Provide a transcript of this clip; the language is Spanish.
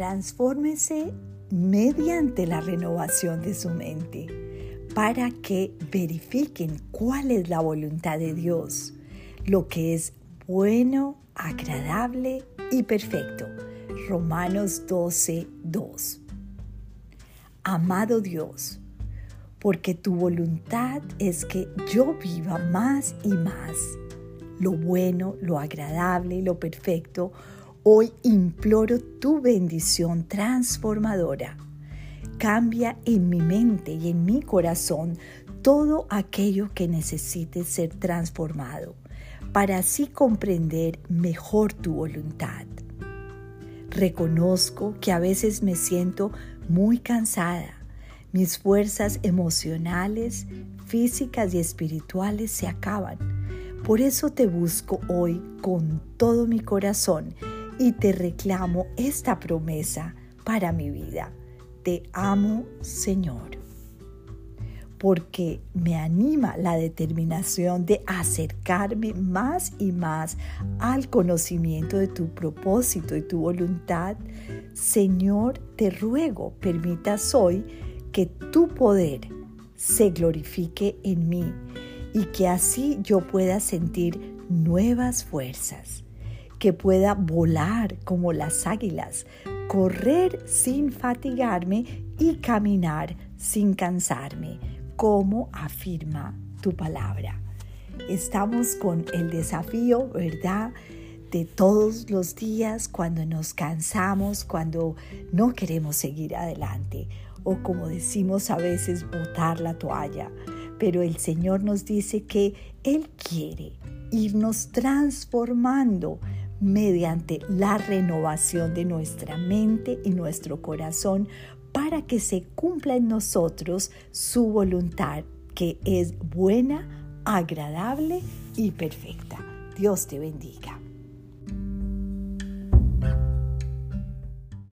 transfórmese mediante la renovación de su mente para que verifiquen cuál es la voluntad de Dios, lo que es bueno, agradable y perfecto. Romanos 12, 2. Amado Dios, porque tu voluntad es que yo viva más y más lo bueno, lo agradable lo perfecto, hoy imploro tu bendición transformadora. Cambia en mi mente y en mi corazón todo aquello que necesite ser transformado para así comprender mejor tu voluntad. Reconozco que a veces me siento muy cansada. Mis fuerzas emocionales, físicas y espirituales se acaban. Por eso te busco hoy con todo mi corazón y te reclamo esta promesa para mi vida. Te amo, Señor porque me anima la determinación de acercarme más y más al conocimiento de tu propósito y tu voluntad. Señor, te ruego, permitas hoy que tu poder se glorifique en mí y que así yo pueda sentir nuevas fuerzas, que pueda volar como las águilas, correr sin fatigarme y caminar sin cansarme como afirma tu palabra. Estamos con el desafío, ¿verdad? De todos los días cuando nos cansamos, cuando no queremos seguir adelante o como decimos a veces, botar la toalla. Pero el Señor nos dice que Él quiere irnos transformando mediante la renovación de nuestra mente y nuestro corazón para que se cumpla en nosotros su voluntad, que es buena, agradable y perfecta. Dios te bendiga.